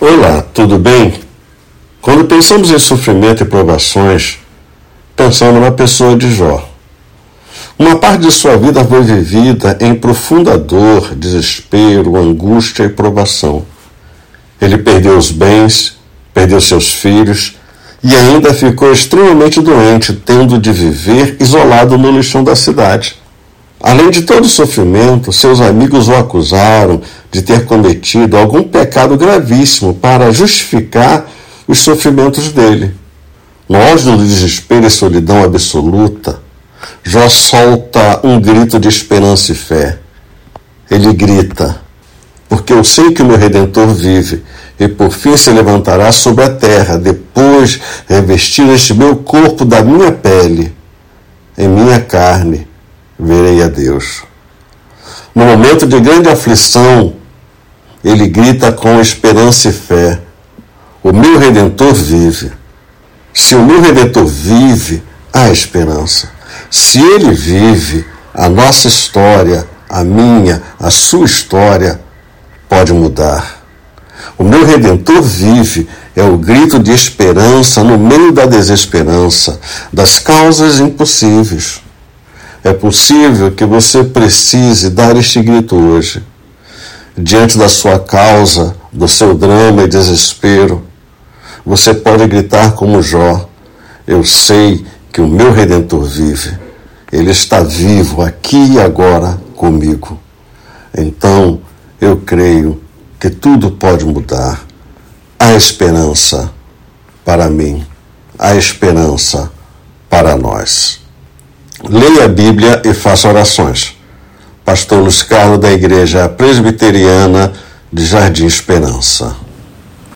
Olá, tudo bem? Quando pensamos em sofrimento e provações, pensamos na pessoa de Jó. Uma parte de sua vida foi vivida em profunda dor, desespero, angústia e provação. Ele perdeu os bens, perdeu seus filhos e ainda ficou extremamente doente, tendo de viver isolado no lixão da cidade. Além de todo o sofrimento, seus amigos o acusaram de ter cometido algum pecado gravíssimo para justificar os sofrimentos dele. No do desespero e solidão absoluta, Jó solta um grito de esperança e fé. Ele grita: Porque eu sei que o meu redentor vive e por fim se levantará sobre a terra, depois revestir este meu corpo da minha pele, em minha carne verei a Deus. No momento de grande aflição, ele grita com esperança e fé: O meu redentor vive. Se o meu redentor vive, há esperança. Se ele vive, a nossa história, a minha, a sua história, pode mudar. O meu redentor vive é o grito de esperança no meio da desesperança, das causas impossíveis. É possível que você precise dar este grito hoje. Diante da sua causa, do seu drama e desespero, você pode gritar como Jó: Eu sei que o meu redentor vive. Ele está vivo aqui e agora comigo. Então, eu creio que tudo pode mudar. Há esperança para mim, há esperança para nós. Leia a Bíblia e faça orações. Pastor Luiz Carlos da Igreja Presbiteriana de Jardim Esperança.